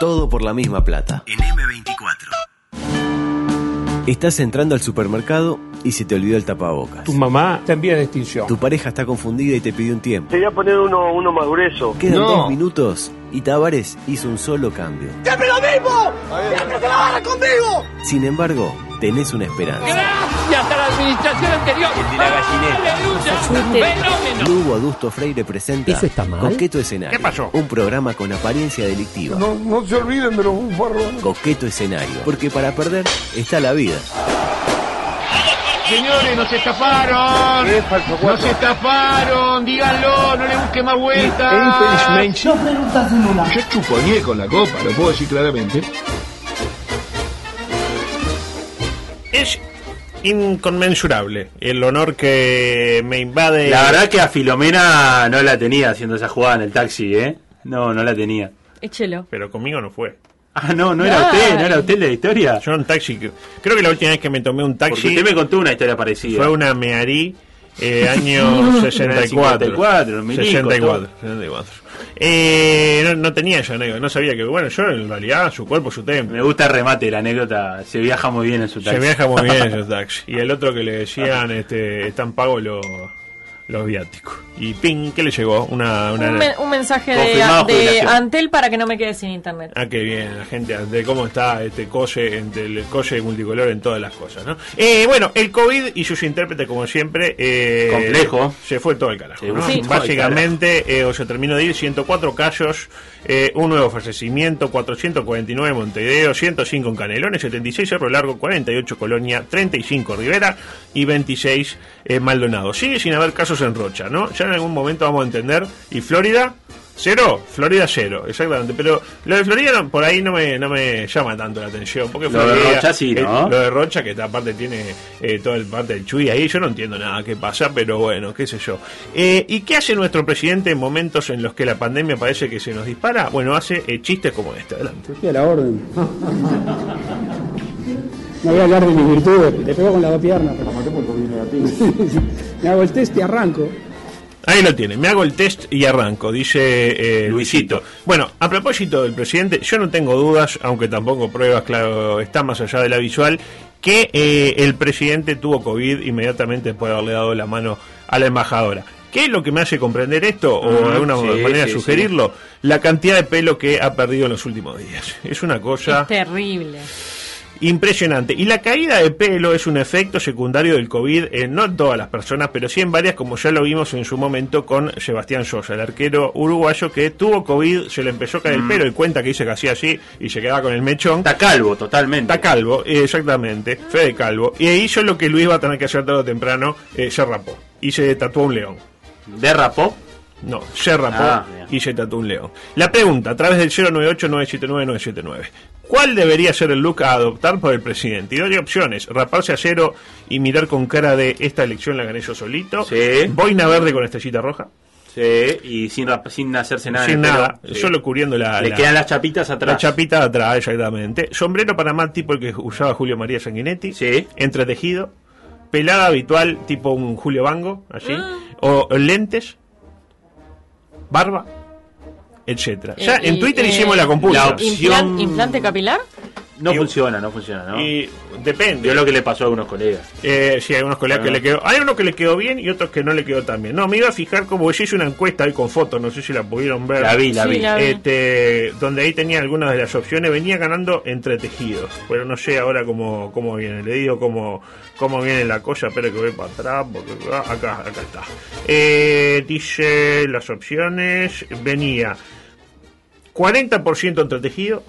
Todo por la misma plata. En M24. Estás entrando al supermercado y se te olvidó el tapabocas. Tu mamá te envía de extinción. Tu pareja está confundida y te pidió un tiempo. Te voy a poner uno, uno más grueso. Quedan No. dos minutos y Tavares hizo un solo cambio. ¡Siempre lo mismo! ¡Siempre se la van conmigo! Sin embargo, tenés una esperanza. Gracias a la administración anterior. El de la gallineta. ¡Aleluya! ¡Fenómeno! Lugo Adusto Freire presenta ¿Eso está mal? Coqueto Escenario. ¿Qué pasó? Un programa con apariencia delictiva. No, no se olviden de los bufarrones. Coqueto Escenario. Porque para perder está la vida. Señores, nos estafaron. Nos estafaron. Díganlo, no le busque más vueltas. Yo chuponé con la copa, lo puedo decir claramente. Inconmensurable el honor que me invade. La verdad que a Filomena no la tenía haciendo esa jugada en el taxi, ¿eh? No, no la tenía. Échelo. Pero conmigo no fue. Ah, no, no era Ay. usted, no era usted la historia. Yo en taxi, creo que la última vez que me tomé un Porque taxi usted me contó una historia parecida. fue una Mearí, eh, año 64. 54, milico, 64. todo. 64. Eh, no, no tenía yo anécdota, no sabía que, bueno, yo en realidad su cuerpo, su templo. Me gusta el remate la anécdota. Se viaja muy bien en su taxi. Se viaja muy bien en esos taxis. Y el otro que le decían, este, están pagos los, los viáticos. Y ping, ¿qué le llegó? Una, una Un, men- un mensaje de. Antel para que no me quede sin internet. Ah, qué bien, la gente, de cómo está este coche, entre el coche multicolor en todas las cosas, ¿no? Eh, bueno, el COVID y sus intérpretes, como siempre, eh, Complejo. Se fue todo el carajo, Básicamente, eh, o se terminó de ir 104 casos, eh, un nuevo fallecimiento, 449 en Montevideo, 105 en Canelones, 76 Cerro Largo, 48 Colonia, 35 Rivera y 26 eh, Maldonado. Sigue sin haber casos en Rocha, ¿no? Ya en algún momento vamos a entender. ¿Y Florida? Cero, Florida cero, exactamente. Pero lo de Florida no- por ahí no me, no me llama tanto la atención. Porque Lo de Florida, Rocha sí, eh, ¿no? lo de Rocha, que esta parte tiene eh, toda el parte del Chuy ahí, yo no entiendo nada qué pasa, pero bueno, qué sé yo. Eh, ¿Y qué hace nuestro presidente en momentos en los que la pandemia parece que se nos dispara? Bueno, hace eh, chistes como este. Adelante. Estoy a la orden. No voy a hablar de mis virtudes, te pego con las dos piernas. Me hago el test y arranco. Ahí lo tiene, me hago el test y arranco, dice eh, Luisito. Bueno, a propósito del presidente, yo no tengo dudas, aunque tampoco pruebas, claro, está más allá de la visual, que eh, el presidente tuvo COVID inmediatamente después de haberle dado la mano a la embajadora. ¿Qué es lo que me hace comprender esto? O de Ah, alguna sí, manera sí, sugerirlo. La cantidad de pelo que ha perdido en los últimos días. Es una cosa Es terrible. Impresionante. Y la caída de pelo es un efecto secundario del COVID, eh, no en todas las personas, pero sí en varias, como ya lo vimos en su momento con Sebastián Sosa, el arquero uruguayo que tuvo COVID, se le empezó a caer el pelo y cuenta que dice que hacía así y se quedaba con el mechón. Está calvo, totalmente. Está calvo, eh, exactamente, Fede Calvo. Y hizo lo que Luis va a tener que hacer tarde o temprano, eh, se rapó y se tatuó un león. ¿Derrapó? No, se rapó Ah, y se tatuó un león. La pregunta, a través del 098-979-979. ¿Cuál debería ser el look a adoptar por el presidente? Y doy opciones. Raparse a cero y mirar con cara de esta elección la gané yo solito. Sí. Boina verde con estrellita roja. Sí, y sin, sin hacerse nada. Sin pelo. nada. Sí. Solo cubriendo la... Le la- quedan las chapitas atrás. La chapita de atrás, exactamente. Sombrero Panamá tipo el que usaba Julio María Sanguinetti. Sí. Entretejido. Pelada habitual tipo un Julio Bango, así. O lentes. Barba. Etcétera. Ya Eh, en Twitter eh, hicimos la computa. la opción- Implan- ¿Implante capilar? No Y- funciona, no funciona, ¿no? Y depende. Vio lo que le pasó a algunos colegas. Eh, sí, hay unos colegas Ah. que le quedó. Hay uno que le quedó bien y otros que no le quedó tan bien. No, me iba a fijar como yo hice una encuesta ahí con fotos, no sé si la pudieron ver. La vi, la Sí, vi. la vi. Este, donde ahí tenía algunas de las opciones, venía ganando entre tejidos, pero no sé ahora cómo, cómo viene, le digo cómo, cómo viene la cosa, pero que voy para atrás, porque ah, acá, acá está. Eh, dice las opciones, venía 40% entre tejido,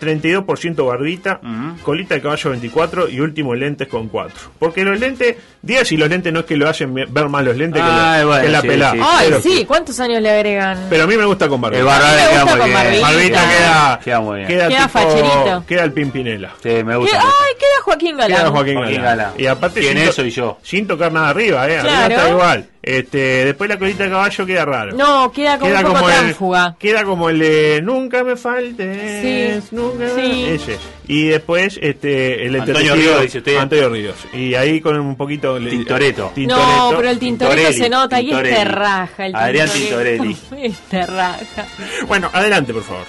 32% barbita, colita de caballo 24 y último lentes con 4. Porque los lentes, diga si los lentes no es que lo hacen ver más los lentes que, Ay, bueno, que la sí, pelada. sí, Ay, sí, ¿cuántos años le agregan? pero a mí me gusta con barbita. El me queda con barbita. Barbita queda, Queda muy bien. Queda, Queda tipo- facherito. Queda el Pimpinela. Sí, me gusta. Ay, queda Joaquín Galán. Queda Joaquín, Joaquín Galán. Galán. Y aparte ¿Quién sin, es? to- Soy yo. sin tocar nada arriba, eh. Arriba Claro. está igual. Este, después la colita de caballo queda raro. No, queda como un poco el, tránfuga. queda como el de nunca me faltes, Sí, nunca me- sí. ese. Y después este el Antonio Ríos, dice usted. Antonio Ríos. Y ahí con un poquito Tintoretto. No, pero el tintoretto Tintorelli, se nota y es Tintorelli. te raja. El Adrián. Tintorelli. Es te raja. Bueno, adelante, por favor.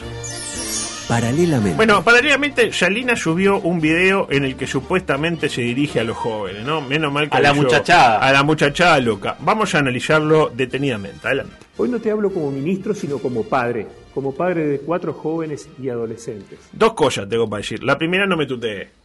Paralelamente. Bueno, paralelamente, Yalina subió un video en el que supuestamente se dirige a los jóvenes, ¿no? Menos mal que A la muchachada. A la muchachada loca. Vamos a analizarlo detenidamente. Adelante. Hoy no te hablo como ministro, sino como padre, como padre de cuatro jóvenes y adolescentes. Dos cosas tengo para decir. La primera, no me tutee.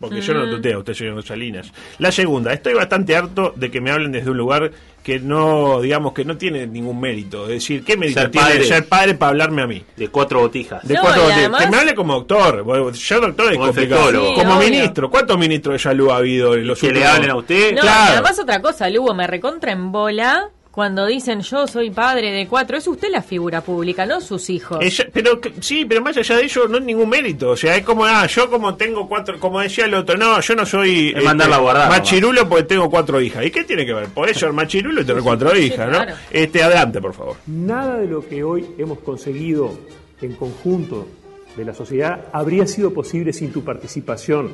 Porque yo no lo tuteo, usted señor Salinas. La segunda, estoy bastante harto de que me hablen desde un lugar que no, digamos, que no tiene ningún mérito. Es decir, ¿qué mérito Ser tiene padre. ser padre para hablarme a mí? De cuatro botijas. De No, cuatro además- Que me hable como doctor. Yo doctor es Como complicado. Sí, como obvio. ministro. ¿Cuántos ministros de salud ha habido en los Que le últimos hablen a usted. No, Claro. y además otra cosa, Lugo, me recontra en bola cuando dicen yo soy padre de cuatro. Es usted la figura pública, no sus hijos. Ella- pero que- sí, pero más allá de ello no es ningún mérito. O sea, es como, ah, yo como tengo cuatro, como decía el otro, no, yo no soy este, Es mandarla a guardar, machirulo porque tengo cuatro hijas. ¿Y qué tiene que ver? Podés ser machirulo y tener cuatro hijas, ¿no? Este, adelante, por favor. Nada de lo que hoy hemos conseguido en conjunto de la sociedad habría sido posible sin tu participación,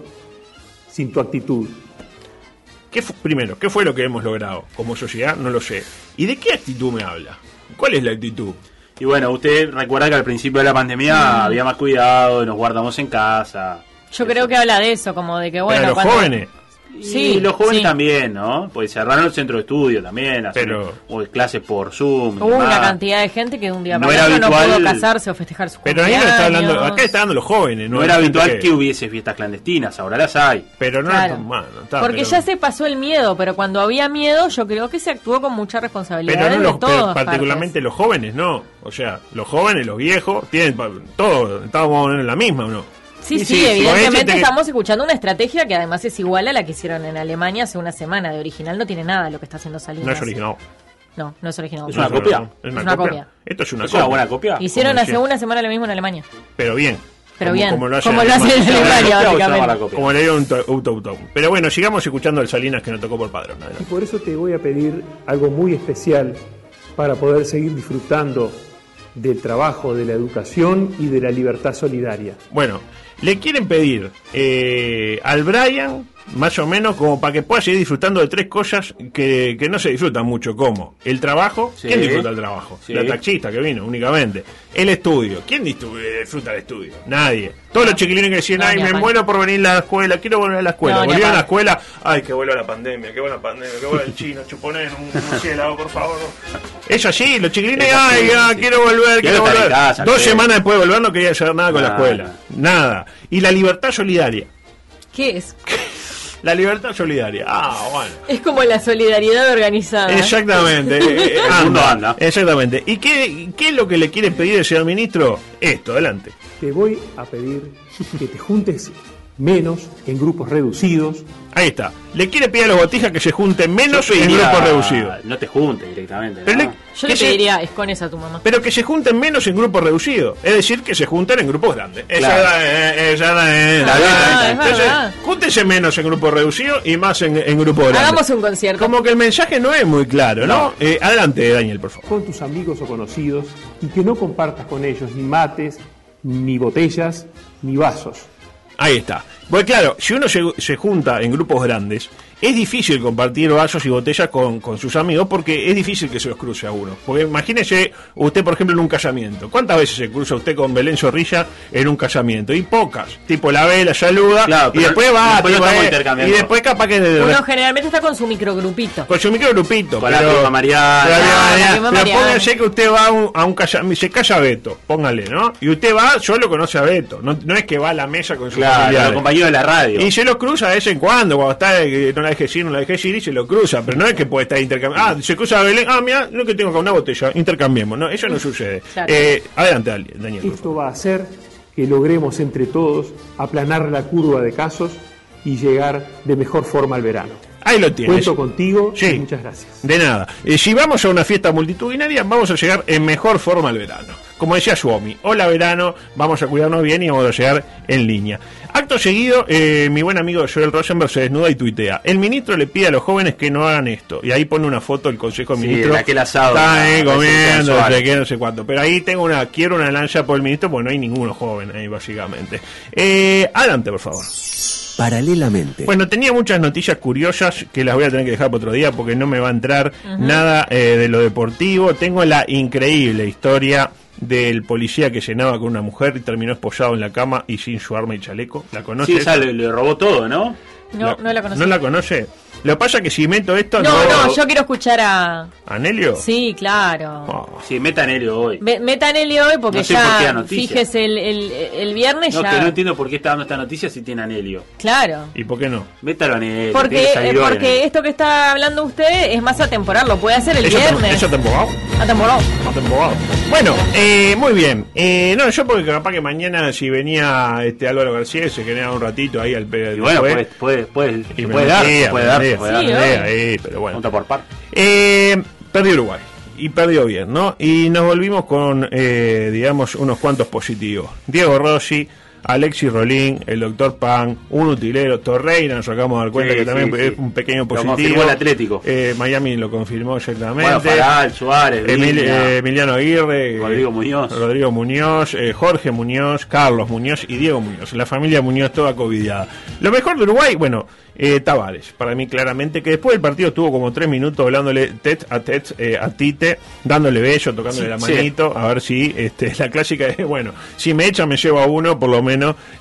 sin tu actitud. ¿Qué primero, ¿qué fue lo que hemos logrado como sociedad? No lo sé. ¿Y de qué actitud me habla? ¿Cuál es la actitud? Y bueno, usted recuerda que al principio de la pandemia había más cuidado, nos guardamos en casa. Yo creo que habla de eso, como de que bueno. Para los cuando- jóvenes. Sí, y los jóvenes sí. también, ¿no? Pues cerraron el centro de estudio también, hacer Pero- o clases por Zoom. Hubo una cantidad de gente que de un día No para era otro no habitual- pudo casarse o festejar su Pero ahí no está hablando, acá está hablando los jóvenes, ¿no? No era habitual que hubiese fiestas clandestinas, ahora las hay. Pero no Claro. era tan malo. está, Porque pero- ya se pasó el miedo, pero cuando había miedo yo creo que se actuó con mucha responsabilidad Pero no los, pero todas particularmente partes. los jóvenes, no. O sea, los jóvenes, los viejos, tienen pa- todo, estamos en la misma, ¿o no? Sí, sí, evidentemente estamos escuchando una estrategia que además es igual a la que hicieron en Alemania hace una semana. De original no tiene nada lo que está haciendo Salinas. No es original. No, no es original. ¿Es una copia? Es una, Es una copia. copia. Esto es una ¿Es copia. una buena copia? Hicieron hace decía. una semana lo mismo en Alemania. Pero bien. Pero Como- bien. Como lo hacen Como en Alemania. Alemania, ¿Copia o se llama básicamente. la copia? Como le dio un Pero bueno, sigamos escuchando al Salinas que nos tocó por padrón. Y por eso te voy a pedir algo muy especial para poder seguir disfrutando del trabajo, de la educación y de la libertad solidaria. Bueno, le quieren pedir eh, al Brian, más o menos, como para que pueda seguir disfrutando de tres cosas que, que no se disfrutan mucho, como el trabajo. Sí. ¿Quién disfruta el trabajo? Sí. La taxista que vino, únicamente. El estudio. ¿Quién disfruta el estudio? Nadie. Todos los chiquilines que decían, No, ay, me muero por venir a la escuela, quiero volver a la escuela. No, a Volvieron a la escuela, ay, que vuelva la pandemia, que vuelva la pandemia, que vuelva el chino, chuponer un murciélago, por favor. Es así, los chiquilines, ay, ah, sí. quiero volver, Quiero volver. casa, Dos semanas después de volver no quería hacer nada con la escuela. Nada. Y la libertad solidaria. ¿Qué es? La libertad solidaria. Ah, bueno. Es como la solidaridad organizada. Exactamente. eh, eh, mundo anda. Exactamente. ¿Y qué, qué es lo que le quiere pedir el señor ministro? Esto, adelante. Te voy a pedir que te juntes menos en grupos reducidos, Ahí está. Le quiere pedir a los botijas que se junten menos Yo en grupos reducidos. No te juntes directamente. Pero, ¿no? le- Yo le se- pediría escones a tu mamá. pero que se junten menos en grupos reducidos. Es decir, que se junten en grupos grandes. Claro. la- eh, esa eh, Ah, la- es Entonces, júntense menos en grupos reducidos y más en, en grupos grandes. Hagamos un concierto. Como que el mensaje no es muy claro, ¿no? No. Eh, adelante, Daniel, por favor. con tus amigos o conocidos y que no compartas con ellos ni mates, ni botellas, ni vasos. Ahí está. Pues claro, si uno se junta en grupos grandes, es difícil compartir vasos y botellas con, con sus amigos porque es difícil que se los cruce a uno. Porque imagínese usted, por ejemplo, en un casamiento. ¿Cuántas veces se cruza usted con Belén Zorrilla en un casamiento? Y pocas. Tipo la ve, la saluda Claro, y después va, después tipo, eh, y después capaz que... de- Uno generalmente está con su microgrupito. con su microgrupito. Con la pero, prima Mariana. Pero, Ah, la Mariana, pero Mariana. póngase que usted va a un, a un casamiento, se casa Beto, póngale, ¿no? Y usted va, solo conoce a Beto, no, no es que va a la mesa con sus Claro, familiares. los compañeros de la radio. Y se lo cruza de vez en cuando, cuando está, eh, no la deje ir, no la deje ir, y se lo cruza, pero no es que puede estar intercambiando. Ah, se cruza Belén, ah, mira, lo que tengo acá, una botella, intercambiemos, ¿no? Eso no sucede. Claro. Eh, adelante, Dani- Daniel. Esto va a hacer que logremos entre todos aplanar la curva de casos y llegar de mejor forma al verano. Ahí lo tienes. Cuento contigo Sí. y muchas gracias. De nada. Eh, si vamos a una fiesta multitudinaria, vamos a llegar en mejor forma al verano. Como decía Suomi, hola verano, vamos a cuidarnos bien y vamos a llegar en línea. Acto seguido, eh, mi buen amigo Joel Rosenberg se desnuda y tuitea. El ministro le pide a los jóvenes que no hagan esto. Y ahí pone una foto del Consejo de Sí, Ministros. de aquel asado, Está ahí residencia comiendo, no sé qué, no sé cuánto. Pero ahí tengo una, quiero una lancha por el ministro porque no hay ninguno joven ahí, básicamente. Eh, adelante, por favor. Paralelamente. Bueno, tenía muchas noticias curiosas que las voy a tener que dejar para otro día porque no me va a entrar nada eh, de lo deportivo. Tengo la increíble historia del policía que llenaba con una mujer y terminó esposado en la cama y sin su arma y chaleco? ¿La conoce? Sí, esa le, le robó todo, ¿no? No, no la conocí. ¿No la conoce? Lo que pasa es que si meto esto... No, no, yo quiero escuchar a... ¿Anelio? Sí, claro. Oh. Sí, meta Nelio hoy. Me- Metan Elio hoy porque No sé por ya, noticia. fíjese, el, el, el viernes No, ya... que no entiendo por qué está dando esta noticia si tiene Anelio. Claro. ¿Y por qué no? Métalo a Anelio. Porque, eh, porque esto que está hablando usted es más atemporal, lo puede hacer el ¿Eso tem- viernes. ¿Eso temporada? Atemporal. Atemporado. Bueno, eh, muy bien. Eh, no, yo porque capaz que mañana si venía este Álvaro García se quedaba un ratito ahí al Y bueno, después. puede, puede, dar, metía, puede dar, Sí, metía ahí, pero bueno. Por par. Eh, perdió Uruguay. Y perdió bien, ¿no? Y nos volvimos con, eh, digamos, unos cuantos positivos. Diego Rossi, Alexis Rolín, el doctor Pan, un utilero, Torreira, nos acabamos de dar cuenta Sí, que también sí, es sí. un pequeño Lo positivo. confirmó el Atlético. Eh, Miami lo confirmó exactamente. Bueno, Faral, Suárez, Emil- eh, Emiliano Aguirre, eh, Rodrigo Muñoz. Rodrigo Muñoz, eh, Jorge Muñoz, Carlos Muñoz y Diego Muñoz. La familia Muñoz toda covidiada. Lo mejor de Uruguay, bueno, eh, Tavares, para mí claramente, que después del partido estuvo como tres minutos hablándole tet a tet eh, a Tite, dándole bello, tocándole la manito, a ver si este, la clásica es, bueno, si me echa me llevo a uno, por lo menos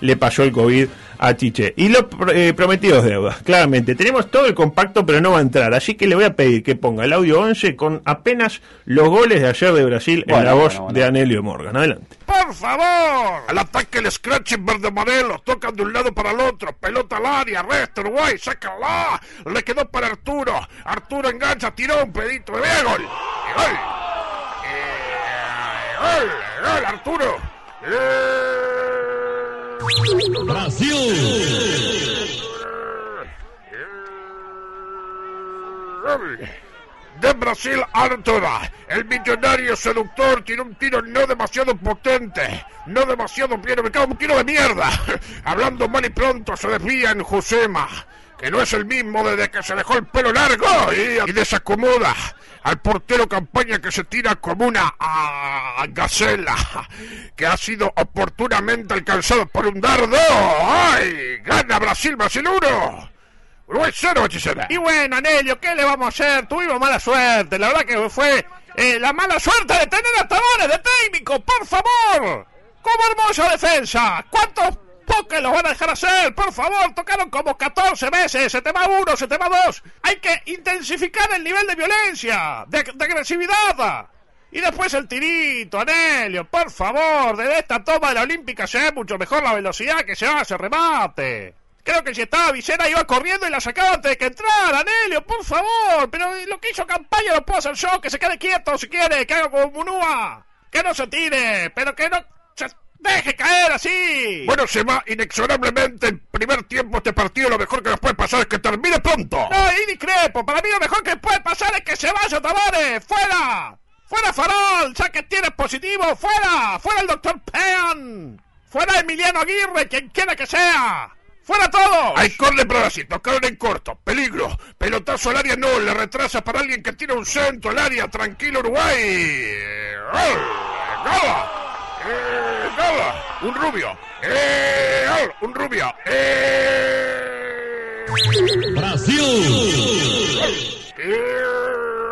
le pasó el COVID a Chiche. Y los eh, prometidos deudas, claramente. Tenemos todo el compacto, pero no va a entrar. Así que le voy a pedir que ponga el audio 11 con apenas los goles de ayer de Brasil en la voz bueno, bueno. de Anelio Morgan. Adelante. ¡Por favor! Al ataque el scratch en verde amarelo. Tocan de un lado para el otro. Pelota al área. Resta Uruguay. Sácala. Le quedó para Arturo. Arturo engancha. Tiró un pedito de gol. Y gol. Eh, gol. Gol, Arturo. Brasil. De Brasil, Arturo. El millonario seductor tiene un tiro no demasiado potente. No demasiado bien ubicado. Un tiro de mierda. Hablando mal y pronto se desvía en Josema. Que no es el mismo desde que se dejó el pelo largo y, desacomoda al portero campaña que se tira como una ah, gacela que ha sido oportunamente alcanzado por un dardo. ¡Ay! Gana Brasil, Brasil 1. Uruguay 0, hechicera. Y bueno, Anelio, ¿qué le vamos a hacer? Tuvimos mala suerte. La verdad que fue eh, la mala suerte de tener a Tavares de técnico, por favor. ¡Cómo hermosa defensa! ¿Cuántos poques los van a dejar hacer? Por favor, tocaron como 14 veces. Se te va uno, se te va dos. Hay que intensificar el nivel de violencia, de, agresividad. Y después el tirito, Anelio, por favor, desde esta toma de la Olímpica se ve mucho mejor la velocidad que se hace remate. Creo que si estaba Vicera iba corriendo y la sacaba antes de que entrara, Anelio, por favor. Pero lo que hizo campaña lo puedo hacer yo, que se quede quieto si quiere, que haga como Munúa. Que no se tire, pero que no se deje caer así. Bueno, se va inexorablemente el primer tiempo este partido. Lo mejor que nos puede pasar es que termine pronto. No, y discrepo. Para mí lo mejor que puede pasar es que se vaya Tavares. ¡Fuera! ¡Fuera Farol! ¡Ya que tienes positivo! ¡Fuera! ¡Fuera el doctor Pean! ¡Fuera Emiliano Aguirre! ¡Quien quiera que sea! ¡Fuera todos! Hay córner para Brasil, tocaron en corto, peligro, pelotazo al área no, le retrasa para alguien que tira un centro al área, tranquilo Uruguay. ¡Gol! ¡Gol! Eh. Un rubio. Eh. Un rubio. Eh... Eh,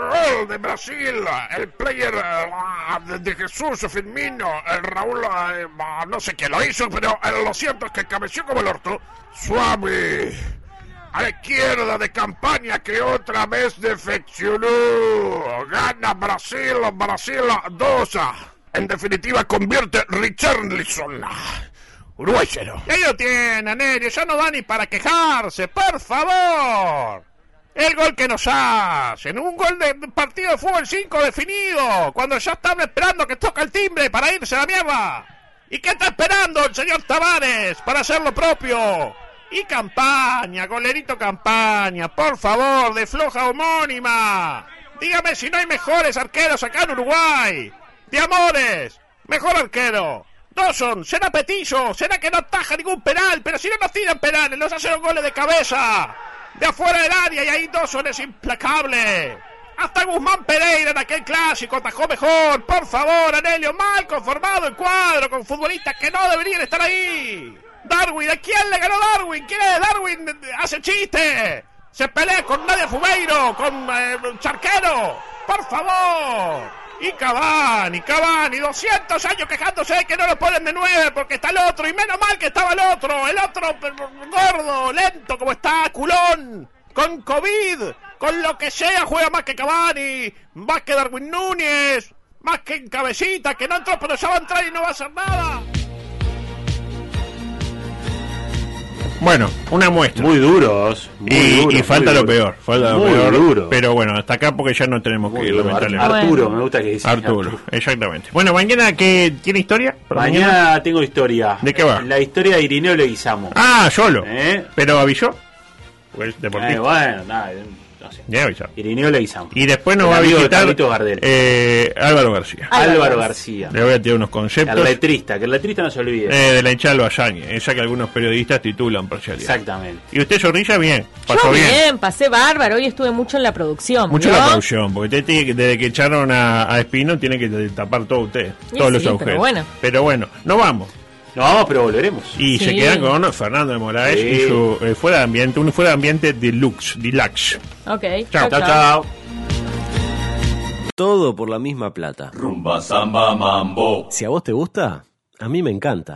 gol de Brasil, el player eh, de, Jesús Firmino, el Raúl, eh, no sé quién lo hizo, pero eh, lo cierto es que cabeció como el orto. Suave. A la izquierda de campaña que otra vez defeccionó. Gana Brasil, Brasil 2. En definitiva convierte Richarlison. Uruguay 0. Y ahí lo tiene, Anelio. Ya no da ni para quejarse. ¡Por favor! El gol que nos hacen. Un gol de partido de fútbol 5 definido. Cuando ya están esperando que toca el timbre para irse a la mierda. ¿Y qué está esperando el señor Tavares para hacer lo propio? Y campaña, golerito campaña. Por favor, de floja homónima. Dígame si no hay mejores arqueros acá en Uruguay. Amores. Mejor arquero. Dawson, será Petillo, será que no ataja ningún penal, pero si no nos tiran penales, nos hacen goles de cabeza, de afuera del área y ahí Dawson es implacable. Hasta Guzmán Pereira en aquel clásico atajó mejor, por favor, Anelio, mal conformado el cuadro con futbolistas que no deberían estar ahí. Darwin, ¿a quién le ganó Darwin? ¿Quién es? Darwin hace chiste. Se pelea con Nadia Fumeiro, con eh, Charquero. Por favor. Y Cavani, Cavani, 200 años quejándose de que no lo ponen de nueve porque está el otro. Y menos mal que estaba el otro, el otro gordo, lento como está, culón, con COVID, con lo que sea, juega más que Cavani, más que Darwin Núñez, más que en cabecita, que no entró, pero ya va a entrar y no va a hacer nada. Bueno, una muestra. Muy duros. Muy y, duros, y falta muy lo duros. peor. Falta lo Muy peor. duro. Pero bueno, hasta acá porque ya no tenemos Muy que ir, lamentablemente. Arturo, me gusta que dice Arturo, exactamente. Bueno, mañana, ¿qué, ¿tiene historia? ¿Para Mañana, tengo historia. ¿De qué va? La historia de Irineo Leguizamo. Ah, solo. ¿Eh? ¿Pero avisó? Pues deportista. Eh, bueno, nada, no sé. Ya avisó. Irineo Leguizamo. Y después nos El va a visitar eh, Álvaro García. Álvaro García. Le voy a tirar unos conceptos El letrista, que el letrista no se olvide. eh, de la hinchada Bayañe, esa que algunos periodistas titulan parcialidad. Exactamente. ¿Y usted, Zorrilla, bien? ¿Pasó Yo bien? bien. pasé bárbaro. Hoy estuve mucho en la producción. Mucho ¿vio? la producción, porque usted tiene que- desde que echaron a, a Espino tiene que tapar todo usted, Y todos los sí, pero agujeros. bueno. Pero bueno, no vamos. No vamos, pero volveremos. Y se quedan con Fernando de Moraes Sí. y su eh, fuera de ambiente, un fuera de ambiente deluxe, deluxe. Ok. Chao, Chao, chao. Todo por la misma plata. Rumba, samba, mambo. Si a vos te gusta, a mí me encanta.